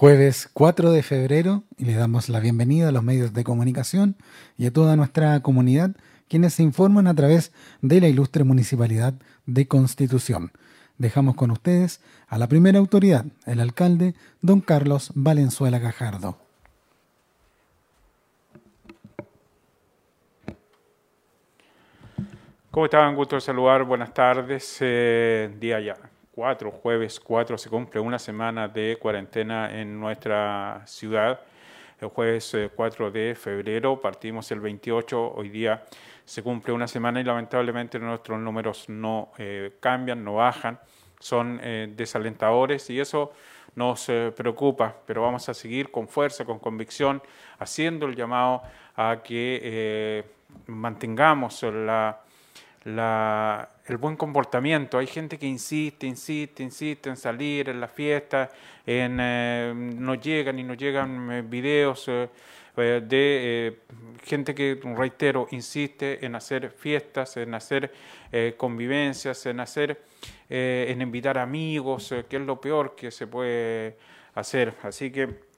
Jueves 4 de febrero y le damos la bienvenida a los medios de comunicación y a toda nuestra comunidad quienes se informan a través de la ilustre Municipalidad de Constitución. Dejamos con ustedes a la primera autoridad, el alcalde don Carlos Valenzuela Gajardo. ¿Cómo están? Gusto de saludar. Buenas tardes. Eh, día ya 4, jueves 4, se cumple una semana de cuarentena en nuestra ciudad. El jueves 4 eh, de febrero partimos el 28, hoy día se cumple una semana y lamentablemente nuestros números no eh, cambian, no bajan, son eh, desalentadores y eso nos preocupa, pero vamos a seguir con fuerza, con convicción, haciendo el llamado a que mantengamos la el buen comportamiento. Hay gente que insiste, insiste, insiste en salir en la fiesta, en, eh, no llegan y no llegan eh, videos eh, de gente que, reitero, insiste en hacer fiestas, en hacer convivencias, en hacer, en invitar amigos, que es lo peor que se puede hacer. Así que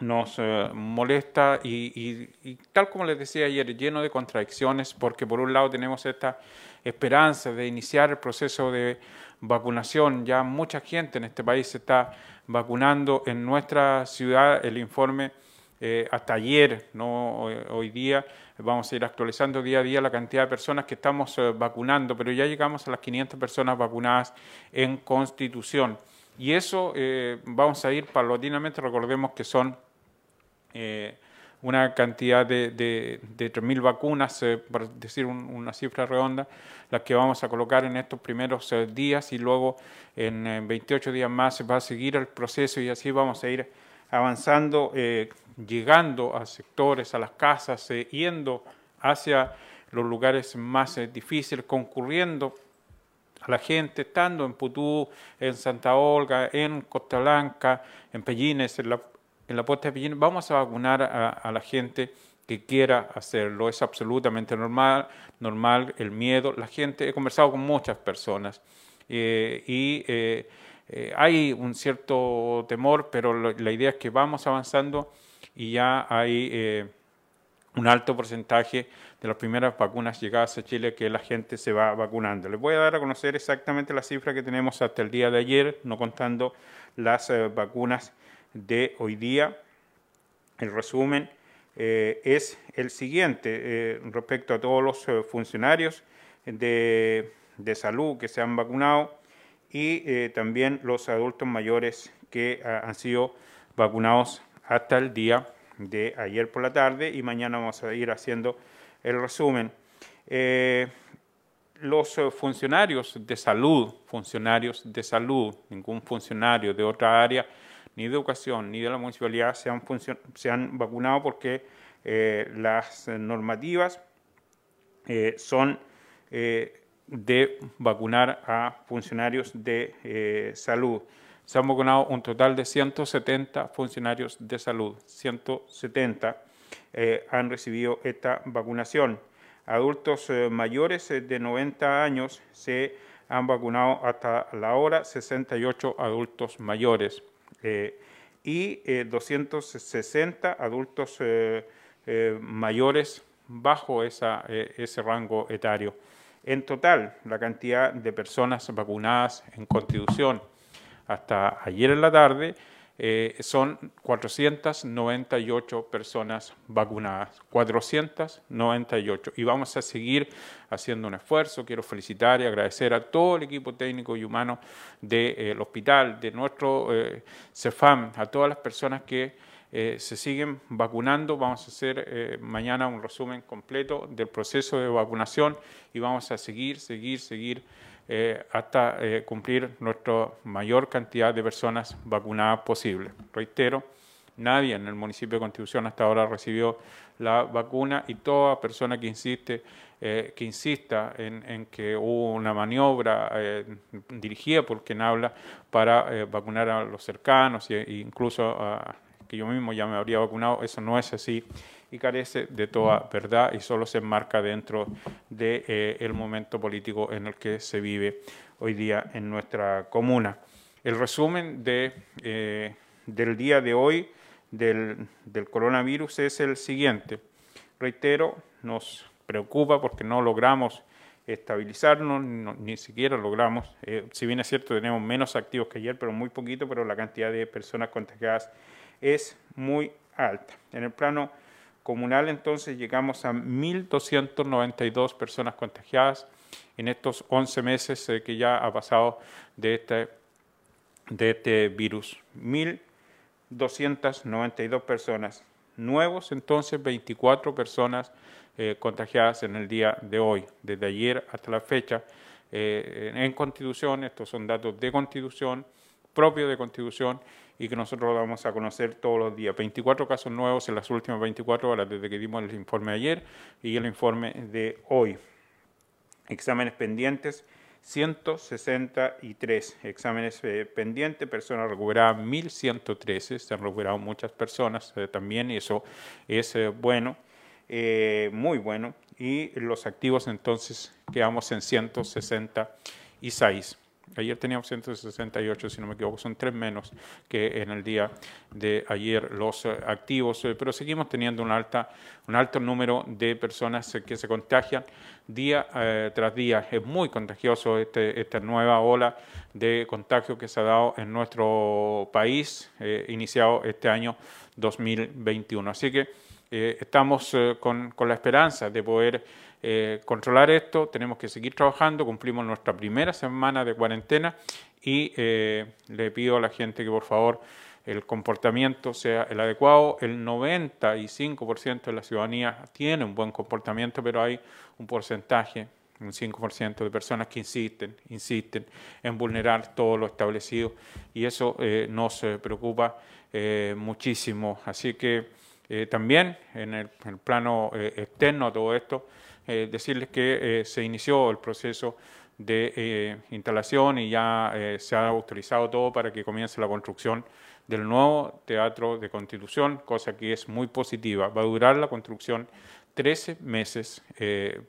nos molesta y, y, tal como les decía ayer, lleno de contradicciones, porque por un lado tenemos esta esperanza de iniciar el proceso de vacunación. Ya mucha gente en este país se está vacunando. En nuestra ciudad el informe eh, hasta ayer, no hoy, día, vamos a ir actualizando día a día la cantidad de personas que estamos eh, vacunando, pero ya llegamos a las 500 personas vacunadas en Constitución. Y eso eh, vamos a ir paulatinamente, recordemos que son una cantidad de, de, de 3.000 vacunas, eh, por decir una cifra redonda, las que vamos a colocar en estos primeros eh, días y luego en, 28 días más va a seguir el proceso y así vamos a ir avanzando, eh, llegando a sectores, a las casas, yendo hacia los lugares más difíciles, concurriendo a la gente, estando en Putú, en Santa Olga, en Costa Blanca, en Pellines, en la, en la puerta de Pillín, vamos a vacunar a, la gente que quiera hacerlo. Es absolutamente normal, normal el miedo. La gente, he conversado con muchas personas eh, y eh, eh, hay un cierto temor, pero la idea es que vamos avanzando y ya hay un alto porcentaje de las primeras vacunas llegadas a Chile que la gente se va vacunando. Les voy a dar a conocer exactamente la cifra que tenemos hasta el día de ayer, no contando las vacunas de hoy día. El resumen eh, es el siguiente eh, respecto a todos los eh, funcionarios de, salud que se han vacunado y también los adultos mayores que ah, han sido vacunados hasta el día de ayer por la tarde y mañana vamos a ir haciendo el resumen. los funcionarios de salud, funcionarios de salud, ningún funcionario de otra área ni de educación ni de la municipalidad se han, se han vacunado porque eh, las normativas eh, son eh, de vacunar a funcionarios de salud. Se han vacunado un total de 170 funcionarios de salud. 170 han recibido esta vacunación. Adultos mayores de 90 años se han vacunado hasta la hora 68 adultos mayores. Eh, y 260 eh, adultos eh, mayores bajo ese rango etario. En total, la cantidad de personas vacunadas en Constitución hasta ayer en la tarde eh, son 498 personas vacunadas, 498. Y vamos a seguir haciendo un esfuerzo. Quiero felicitar y agradecer a todo el equipo técnico y humano del eh, hospital, de nuestro eh, CEFAM, a todas las personas que se siguen vacunando. Vamos a hacer mañana un resumen completo del proceso de vacunación y vamos a seguir, seguir, seguir eh, hasta eh, cumplir nuestra mayor cantidad de personas vacunadas posible. Reitero, nadie en el municipio de Constitución hasta ahora recibió la vacuna y toda persona que insiste eh, que insista en, que hubo una maniobra dirigida por quien habla para vacunar a los cercanos e incluso que yo mismo ya me habría vacunado, eso no es así y carece de toda verdad y solo se enmarca dentro del de, eh, momento político en el que se vive hoy día en nuestra comuna. El resumen de, eh, del día de hoy del, del coronavirus es el siguiente. Reitero, nos preocupa porque no logramos estabilizarnos, ni siquiera logramos, eh, si bien es cierto tenemos menos activos que ayer, pero muy poquito, pero la cantidad de personas contagiadas es muy alta. En el plano comunal entonces llegamos a 1.292 personas contagiadas en estos 11 meses eh, que ya ha pasado de este, de este virus. 1.292 personas nuevos, entonces 24 personas eh, contagiadas en el día de hoy, desde ayer hasta la fecha, eh, en Constitución, estos son datos de Constitución, propios de Constitución, y que nosotros vamos a conocer todos los días. 24 casos nuevos en las últimas 24 horas desde que dimos el informe de ayer y el informe de hoy. Exámenes pendientes, 163 exámenes eh, pendientes, personas recuperadas 1113, se han recuperado muchas personas también y eso es bueno. Eh, muy bueno, y los activos entonces quedamos en 166. Ayer teníamos 168, si no me equivoco, son tres menos que en el día de ayer los eh, activos, eh, pero seguimos teniendo un, alta, un alto número de personas que se contagian día tras día. Es muy contagioso este, esta nueva ola de contagio que se ha dado en nuestro país, iniciado este año 2021. Así que eh, estamos eh, con, la esperanza de poder eh, controlar esto, tenemos que seguir trabajando, cumplimos nuestra primera semana de cuarentena y le pido a la gente que por favor el comportamiento sea el adecuado. El 95% de la ciudadanía tiene un buen comportamiento, pero hay un porcentaje, un 5% de personas que insisten, insisten en vulnerar todo lo establecido y eso nos preocupa muchísimo. Así que eh, también en el, plano eh, externo a todo esto, eh, decirles que se inició el proceso de instalación y ya se ha autorizado todo para que comience la construcción del nuevo Teatro de Constitución, cosa que es muy positiva. Va a durar la construcción 13 meses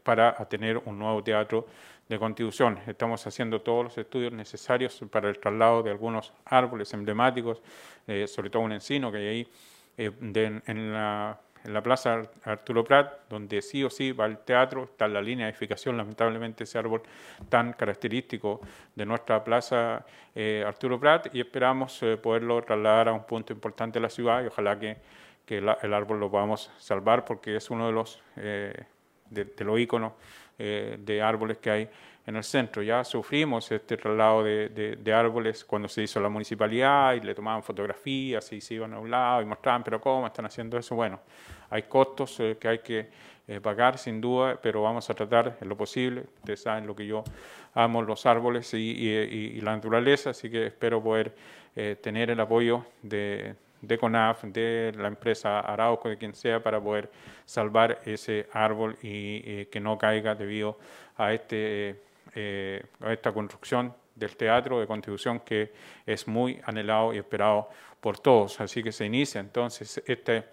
para tener un nuevo teatro de constitución. Estamos haciendo todos los estudios necesarios para el traslado de algunos árboles emblemáticos, sobre todo un encino que hay ahí, eh, en, la, la, plaza Arturo Prat, donde sí o sí va el teatro, está la línea de edificación, lamentablemente ese árbol tan característico de nuestra plaza eh, Arturo Prat, y esperamos eh, poderlo trasladar a un punto importante de la ciudad y ojalá que, que el árbol lo podamos salvar porque es uno de los, de, de los íconos de árboles que hay en el centro. Ya sufrimos este traslado de, árboles cuando se hizo la municipalidad y le tomaban fotografías y se iban a un lado y mostraban, pero ¿cómo están haciendo eso? Bueno, hay costos eh, que hay que eh, pagar sin duda, pero vamos a tratar en lo posible. Ustedes saben lo que yo amo, los árboles y, la naturaleza, así que espero poder eh, tener el apoyo de, de CONAF, de la empresa Arauco, de quien sea, para poder salvar ese árbol y que no caiga debido a este eh, esta construcción del teatro de contribución que es muy anhelado y esperado por todos. Así que se inicia entonces este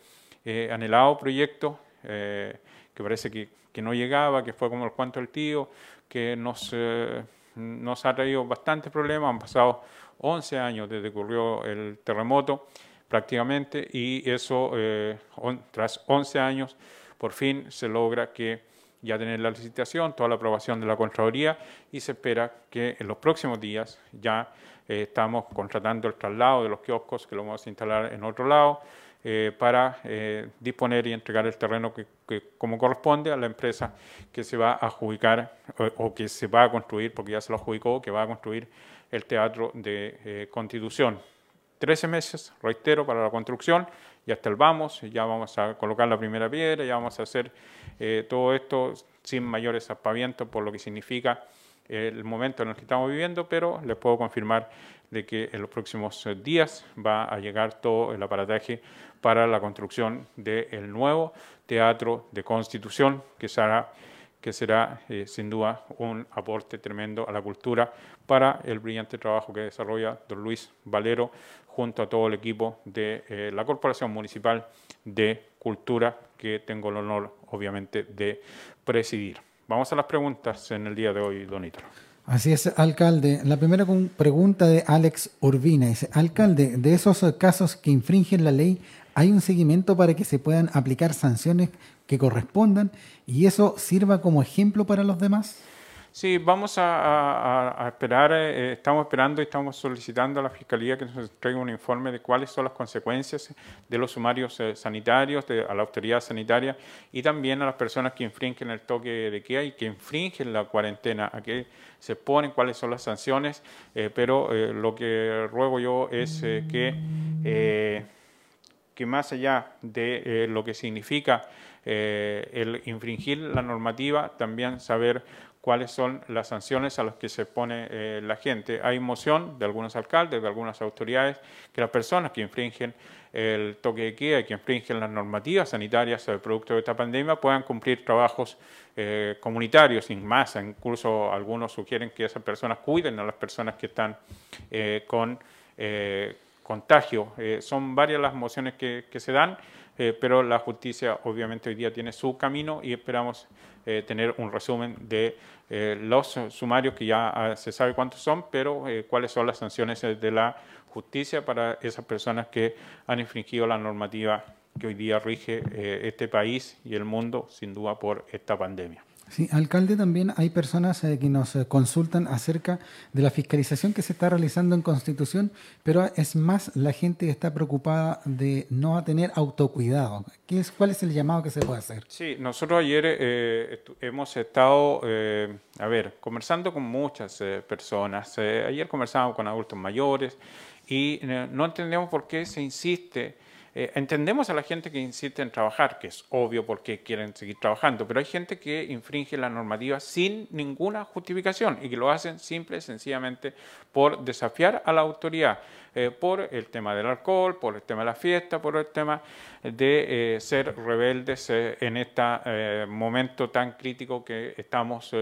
eh, anhelado proyecto eh, que parece que, que, no llegaba, que fue como el cuento del tío, que nos, eh, nos ha traído bastantes problemas. Han pasado 11 años desde que ocurrió el terremoto prácticamente y eso tras 11 años por fin se logra que ya tener la licitación, toda la aprobación de la Contraloría y se espera que en los próximos días ya eh, estamos contratando el traslado de los kioscos que lo vamos a instalar en otro lado eh, para eh, disponer y entregar el terreno que, como corresponde a la empresa que se va a adjudicar o, que se va a construir, porque ya se lo adjudicó, que va a construir el Teatro de Constitución. Trece meses, reitero, para la construcción ya está el vamos, ya vamos a colocar la primera piedra, ya vamos a hacer eh, todo esto sin mayores aspavientos por lo que significa eh, el momento en el que estamos viviendo, pero les puedo confirmar de que en los próximos eh, días va a llegar todo el aparataje para la construcción del nuevo Teatro de Constitución, que será, que será sin duda un aporte tremendo a la cultura para el brillante trabajo que desarrolla don Luis Valero junto a todo el equipo de la Corporación Municipal de Cultura, que tengo el honor, obviamente, de presidir. Vamos a las preguntas en el día de hoy, Donito. Así es, alcalde. La primera pregunta de Alex Urbina dice, alcalde, de esos casos que infringen la ley, ¿hay un seguimiento para que se puedan aplicar sanciones que correspondan y eso sirva como ejemplo para los demás? Sí, vamos a, esperar, eh, estamos esperando y estamos solicitando a la Fiscalía que nos entregue un informe de cuáles son las consecuencias de los sumarios eh, sanitarios, de, a la autoridad sanitaria y también a las personas que infringen el toque de queda y que infringen la cuarentena, a qué se ponen, cuáles son las sanciones, eh, pero lo que ruego yo es que, que más allá de lo que significa el infringir la normativa, también saber cuáles son las sanciones a las que se pone eh, la gente. Hay moción de algunos alcaldes, de algunas autoridades, que las personas que infringen el toque de queda y que infringen las normativas sanitarias producto de esta pandemia puedan cumplir trabajos eh, comunitarios sin masa. Incluso algunos sugieren que esas personas cuiden a las personas que están eh, con contagio. son varias las mociones que se dan. Pero la justicia obviamente hoy día tiene su camino y esperamos tener un resumen de eh, los sumarios que ya ah, se sabe cuántos son, pero eh, cuáles son las sanciones de la justicia para esas personas que han infringido la normativa que hoy día rige eh, este país y el mundo, sin duda, por esta pandemia. Sí, alcalde, también hay personas eh, que nos eh, consultan acerca de la fiscalización que se está realizando en Constitución, pero es más la gente que está preocupada de no tener autocuidado. ¿Qué es, ¿Cuál es el llamado que se puede hacer? Sí, nosotros ayer eh, hemos estado, a ver, conversando con muchas personas. ayer conversábamos con adultos mayores y no entendemos por qué se insiste eh, entendemos a la gente que insiste en trabajar, que es obvio porque quieren seguir trabajando, pero hay gente que infringe la normativa sin ninguna justificación y que lo hacen simple y sencillamente por desafiar a la autoridad, eh, por el tema del alcohol, por el tema de la fiesta, por el tema de eh, ser rebeldes en este momento tan crítico que estamos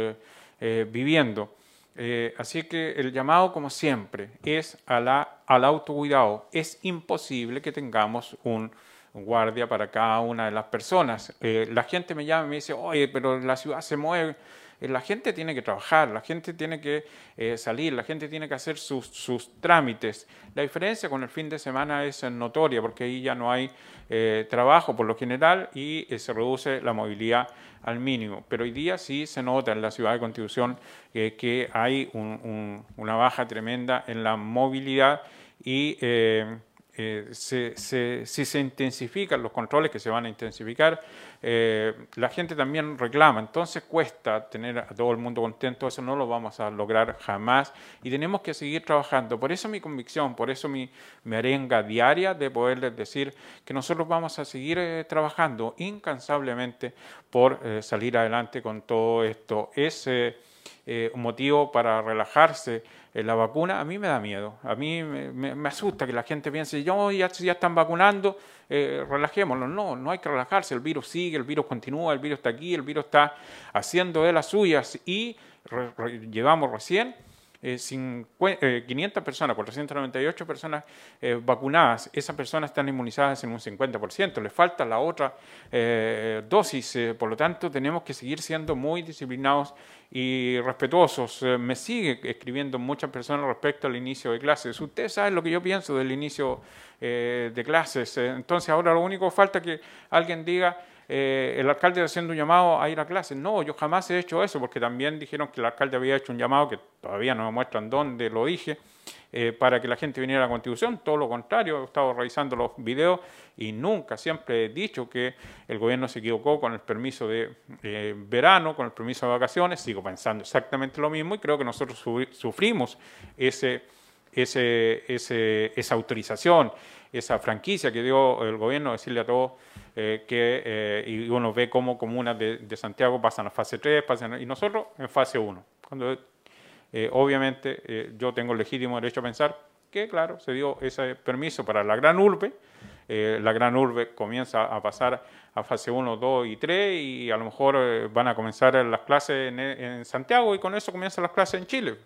viviendo. Eh, así que el llamado, como siempre, es a la, al autocuidado. Es imposible que tengamos un guardia para cada una de las personas. Eh, la gente me llama y me dice, oye, pero la ciudad se mueve la gente tiene que trabajar, la gente tiene que eh, salir, la gente tiene que hacer sus, trámites. La diferencia con el fin de semana es notoria porque ahí ya no hay eh, trabajo por lo general y se reduce la movilidad al mínimo. Pero hoy día sí se nota en la ciudad de Constitución que hay una baja tremenda en la movilidad y eh, si se intensifican los controles, que se van a intensificar, eh, la gente también reclama. Entonces cuesta tener a todo el mundo contento, eso no lo vamos a lograr jamás y tenemos que seguir trabajando. Por eso mi convicción, por eso mi, arenga diaria de poderles decir que nosotros vamos a seguir eh, trabajando incansablemente por salir adelante con todo esto. Es un motivo para relajarse eh, la vacuna, a mí me da miedo, a mí me, asusta que la gente piense, yo ya, ya están vacunando, eh, relajémonos. No, no hay que relajarse, el virus sigue, el virus continúa, el virus está aquí, el virus está haciendo de las suyas y llevamos recién 500 eh, personas, 498 personas vacunadas, esas personas están inmunizadas en un 50%, les falta la otra dosis, por lo tanto tenemos que seguir siendo muy disciplinados y respetuosos. Eh, me sigue escribiendo muchas personas respecto al inicio de clases. Ustedes saben lo que yo pienso del inicio eh, de clases. Eh, entonces ahora lo único que falta es que alguien diga, el alcalde haciendo un llamado a ir a clases. No, yo jamás he hecho eso, porque también dijeron que el alcalde había hecho un llamado, que todavía no me muestran dónde lo dije, eh, para que la gente viniera a la Constitución, todo lo contrario, he estado revisando los videos y nunca, siempre he dicho que el gobierno se equivocó con el permiso de eh, verano, con el permiso de vacaciones, sigo pensando exactamente lo mismo y creo que nosotros sufrimos esa autorización, esa franquicia que dio el gobierno, decirle a todos eh, que, y uno ve cómo comunas de, de, Santiago pasan a fase 3, pasan, y nosotros en fase 1. Cuando eh, obviamente eh, yo tengo el legítimo derecho a pensar que, claro, se dio ese permiso para la gran urbe, eh, la gran urbe comienza a pasar a fase 1, 2 y 3 y a lo mejor van a comenzar las clases en, Santiago y con eso comienzan las clases en Chile.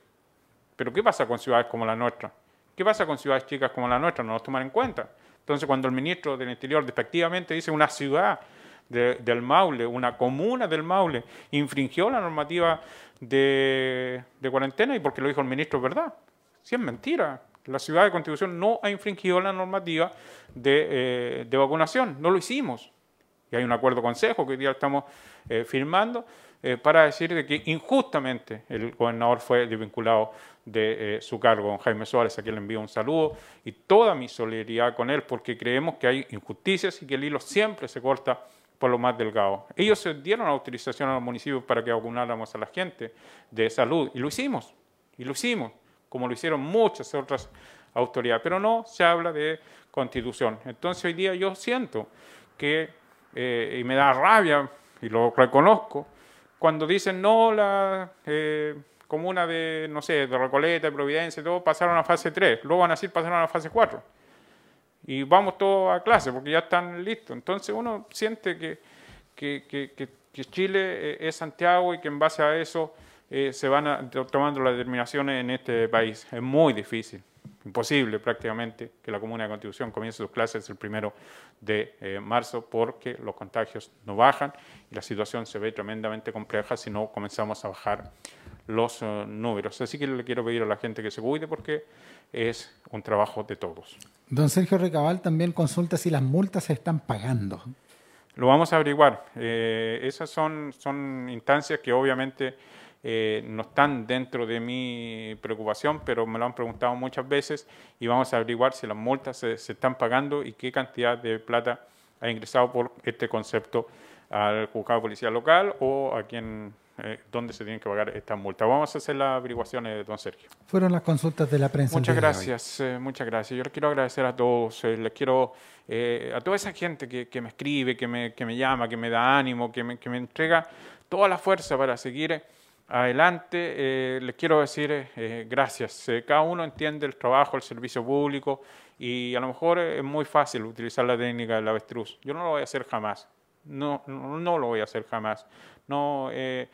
Pero ¿qué pasa con ciudades como la nuestra? ¿Qué pasa con ciudades chicas como la nuestra? No nos toman en cuenta. Entonces, cuando el ministro del Interior despectivamente dice una ciudad del Maule, una comuna del Maule, infringió la normativa de, cuarentena y porque lo dijo el ministro, ¿verdad? Si es mentira. La ciudad de Constitución no ha infringido la normativa de, eh, vacunación, no lo hicimos. Y hay un acuerdo consejo que hoy día estamos eh, firmando eh, para decir de que injustamente el gobernador fue desvinculado de eh, su cargo. Don Jaime Suárez, a quien le envío un saludo y toda mi solidaridad con él, porque creemos que hay injusticias y que el hilo siempre se corta por lo más delgado. Ellos dieron la autorización a los municipios para que vacunáramos a la gente de salud y lo hicimos, y lo hicimos, como lo hicieron muchas otras autoridades, pero no se habla de constitución. Entonces hoy día yo siento que, eh, y me da rabia, y lo reconozco, cuando dicen no, la eh, comuna de, no sé, de Recoleta, de Providencia todo, pasaron a fase 3, luego van a decir pasaron a fase 4. Y vamos todos a clase porque ya están listos. Entonces uno siente que, que, que, que Chile eh, es Santiago y que en base a eso eh, se van tomando las determinaciones en este país. Es muy difícil imposible prácticamente que la Comuna de Constitución comience sus clases el primero de eh, marzo porque los contagios no bajan y la situación se ve tremendamente compleja si no comenzamos a bajar los eh, números. Así que le quiero pedir a la gente que se cuide porque es un trabajo de todos. Don Sergio Recabal también consulta si las multas se están pagando. Lo vamos a averiguar. Eh, esas son, son instancias que obviamente eh, no están dentro de mi preocupación, pero me lo han preguntado muchas veces y vamos a averiguar si las multas se, están pagando y qué cantidad de plata ha ingresado por este concepto al juzgado policial local o a quien eh, dónde se tienen que pagar estas multas. Vamos a hacer las averiguaciones, don Sergio. Fueron las consultas de la prensa. Muchas gracias, eh, muchas gracias. Yo les quiero agradecer a todos, les quiero a toda esa gente que, me escribe, que me, que me llama, que me da ánimo, que me, que me entrega toda la fuerza para seguir adelante, eh, les quiero decir eh, gracias. Eh, cada uno entiende el trabajo, el servicio público y a lo mejor es muy fácil utilizar la técnica del avestruz. Yo no lo voy a hacer jamás. No, no, lo voy a hacer jamás. No he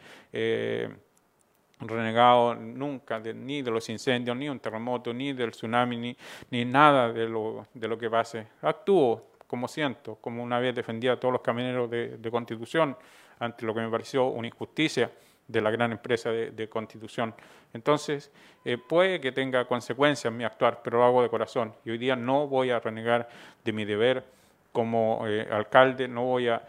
renegado nunca ni de los incendios, ni un terremoto, ni del tsunami, ni, ni nada de lo, de lo que pase. Actúo como siento, como una vez defendía a todos los camineros de Constitución ante lo que me pareció una injusticia de la gran empresa de, constitución. Entonces, eh, puede que tenga consecuencias mi actuar, pero lo hago de corazón. Y hoy día no voy a renegar de mi deber como eh, alcalde, no voy a,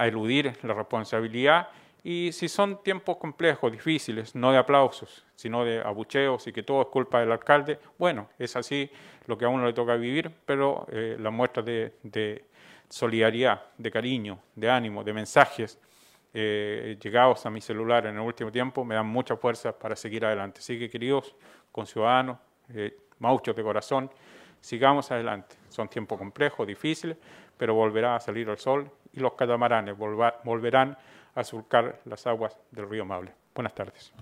eludir la responsabilidad. Y si son tiempos complejos, difíciles, no de aplausos, sino de abucheos y que todo es culpa del alcalde, bueno, es así lo que a uno le toca vivir, pero eh, la muestra de, de solidaridad, de cariño, de ánimo, de mensajes eh, llegados a mi celular en el último tiempo me dan mucha fuerza para seguir adelante. Así que, queridos conciudadanos, eh, mauchos de corazón, sigamos adelante. Son tiempos complejos, difíciles, pero volverá a salir el sol y los catamaranes volverán a surcar las aguas del río Maule. Buenas tardes.